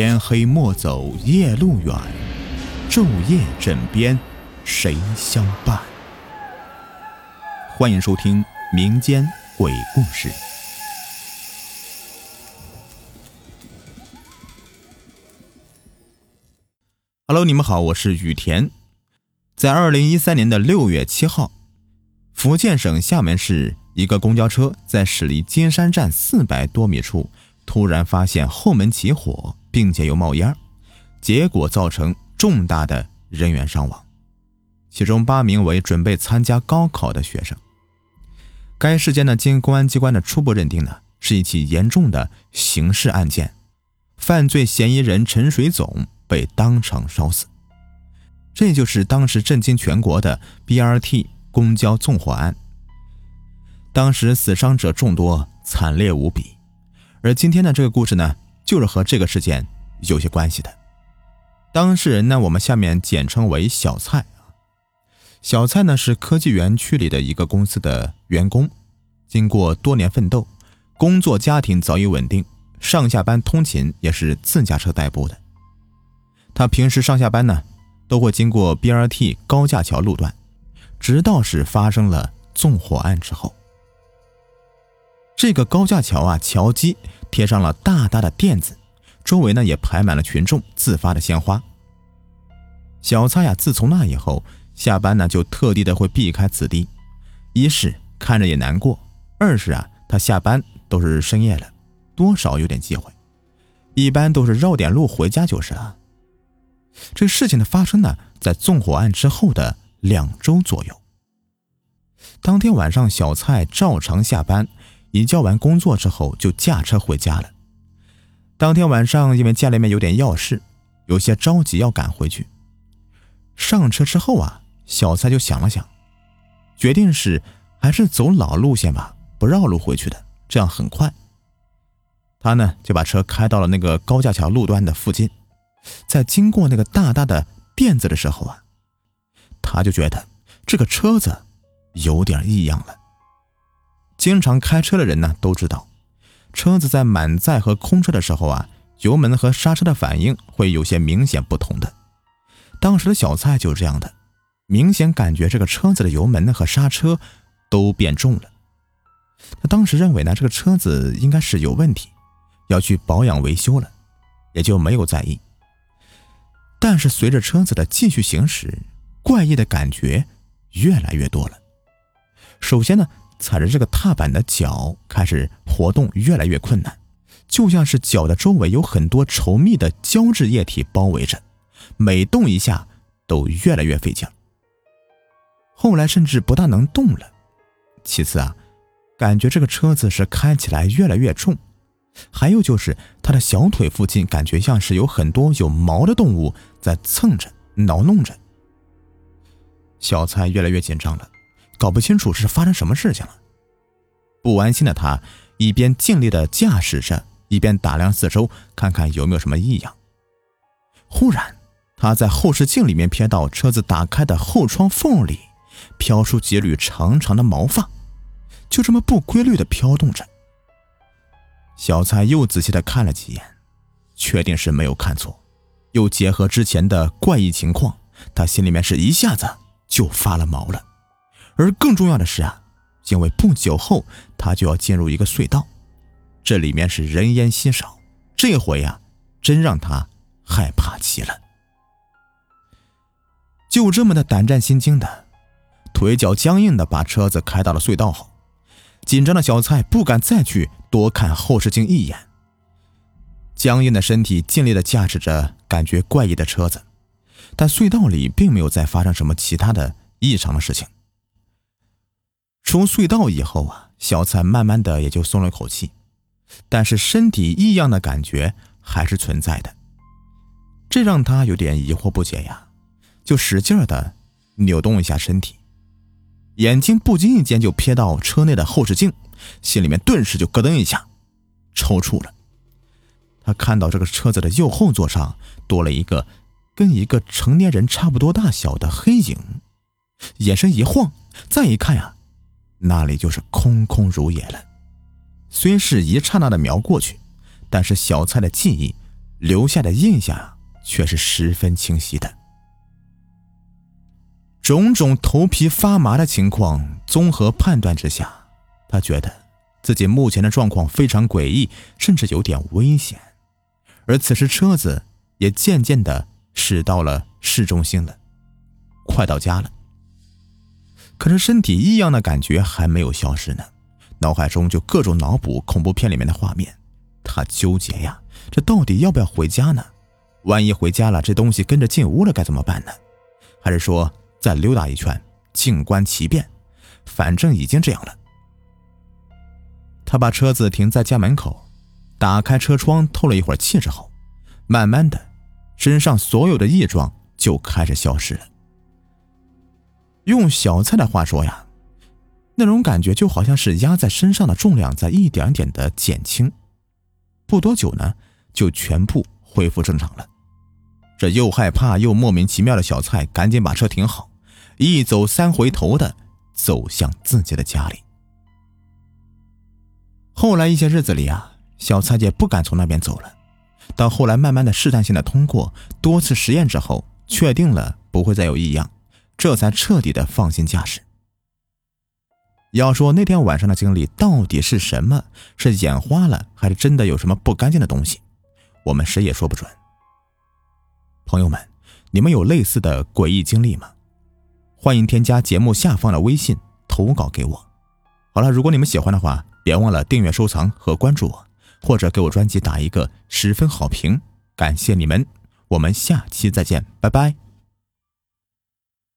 天黑莫走夜路远，昼夜枕边谁相伴？欢迎收听民间鬼故事。Hello，你们好，我是雨田。在二零一三年的六月七号，福建省厦门市一个公交车在驶离金山站四百多米处，突然发现后门起火。并且又冒烟，结果造成重大的人员伤亡，其中八名为准备参加高考的学生。该事件呢，经公安机关的初步认定呢，是一起严重的刑事案件，犯罪嫌疑人陈水总被当场烧死。这就是当时震惊全国的 BRT 公交纵火案。当时死伤者众多，惨烈无比。而今天的这个故事呢？就是和这个事件有些关系的。当事人呢，我们下面简称为小蔡啊。小蔡呢是科技园区里的一个公司的员工，经过多年奋斗，工作家庭早已稳定，上下班通勤也是自驾车代步的。他平时上下班呢，都会经过 BRT 高架桥路段，直到是发生了纵火案之后。这个高架桥啊，桥基贴上了大大的垫子，周围呢也排满了群众自发的鲜花。小蔡呀，自从那以后，下班呢就特地的会避开此地，一是看着也难过，二是啊，他下班都是深夜了，多少有点忌讳，一般都是绕点路回家就是了。这事情的发生呢，在纵火案之后的两周左右。当天晚上，小蔡照常下班。一交完工作之后，就驾车回家了。当天晚上，因为家里面有点要事，有些着急要赶回去。上车之后啊，小蔡就想了想，决定是还是走老路线吧，不绕路回去的，这样很快。他呢就把车开到了那个高架桥路段的附近，在经过那个大大的垫子的时候啊，他就觉得这个车子有点异样了。经常开车的人呢都知道，车子在满载和空车的时候啊，油门和刹车的反应会有些明显不同的。当时的小蔡就是这样的，明显感觉这个车子的油门和刹车都变重了。他当时认为呢，这个车子应该是有问题，要去保养维修了，也就没有在意。但是随着车子的继续行驶，怪异的感觉越来越多了。首先呢。踩着这个踏板的脚开始活动越来越困难，就像是脚的周围有很多稠密的胶质液体包围着，每动一下都越来越费劲。后来甚至不大能动了。其次啊，感觉这个车子是开起来越来越重，还有就是他的小腿附近感觉像是有很多有毛的动物在蹭着、挠弄着。小蔡越来越紧张了。搞不清楚是发生什么事情了，不安心的他一边尽力的驾驶着，一边打量四周，看看有没有什么异样。忽然，他在后视镜里面瞥到车子打开的后窗缝里飘出几缕长长的毛发，就这么不规律的飘动着。小蔡又仔细的看了几眼，确定是没有看错，又结合之前的怪异情况，他心里面是一下子就发了毛了。而更重要的是啊，因为不久后他就要进入一个隧道，这里面是人烟稀少，这回呀，真让他害怕极了。就这么的胆战心惊的，腿脚僵硬的把车子开到了隧道后，紧张的小蔡不敢再去多看后视镜一眼，僵硬的身体尽力的驾驶着感觉怪异的车子，但隧道里并没有再发生什么其他的异常的事情。出隧道以后啊，小蔡慢慢的也就松了口气，但是身体异样的感觉还是存在的，这让他有点疑惑不解呀，就使劲的扭动一下身体，眼睛不经意间就瞥到车内的后视镜，心里面顿时就咯噔一下，抽搐了。他看到这个车子的右后座上多了一个跟一个成年人差不多大小的黑影，眼神一晃，再一看呀。那里就是空空如也了。虽是一刹那的瞄过去，但是小蔡的记忆留下的印象却是十分清晰的。种种头皮发麻的情况综合判断之下，他觉得自己目前的状况非常诡异，甚至有点危险。而此时车子也渐渐的驶到了市中心了，快到家了。可是身体异样的感觉还没有消失呢，脑海中就各种脑补恐怖片里面的画面。他纠结呀，这到底要不要回家呢？万一回家了，这东西跟着进屋了该怎么办呢？还是说再溜达一圈，静观其变？反正已经这样了。他把车子停在家门口，打开车窗透了一会儿气之后，慢慢的，身上所有的异状就开始消失了。用小蔡的话说呀，那种感觉就好像是压在身上的重量在一点点的减轻。不多久呢，就全部恢复正常了。这又害怕又莫名其妙的小蔡，赶紧把车停好，一走三回头的走向自己的家里。后来一些日子里啊，小蔡也不敢从那边走了。到后来，慢慢的试探性的通过多次实验之后，确定了不会再有异样，这才彻底的放心驾驶。要说那天晚上的经历到底是什么？是眼花了，还是真的有什么不干净的东西？我们谁也说不准。朋友们，你们有类似的诡异经历吗？欢迎添加节目下方的微信投稿给我。好了，如果你们喜欢的话，别忘了订阅、收藏和关注我，或者给我专辑打一个十分好评，感谢你们。我们下期再见，拜拜。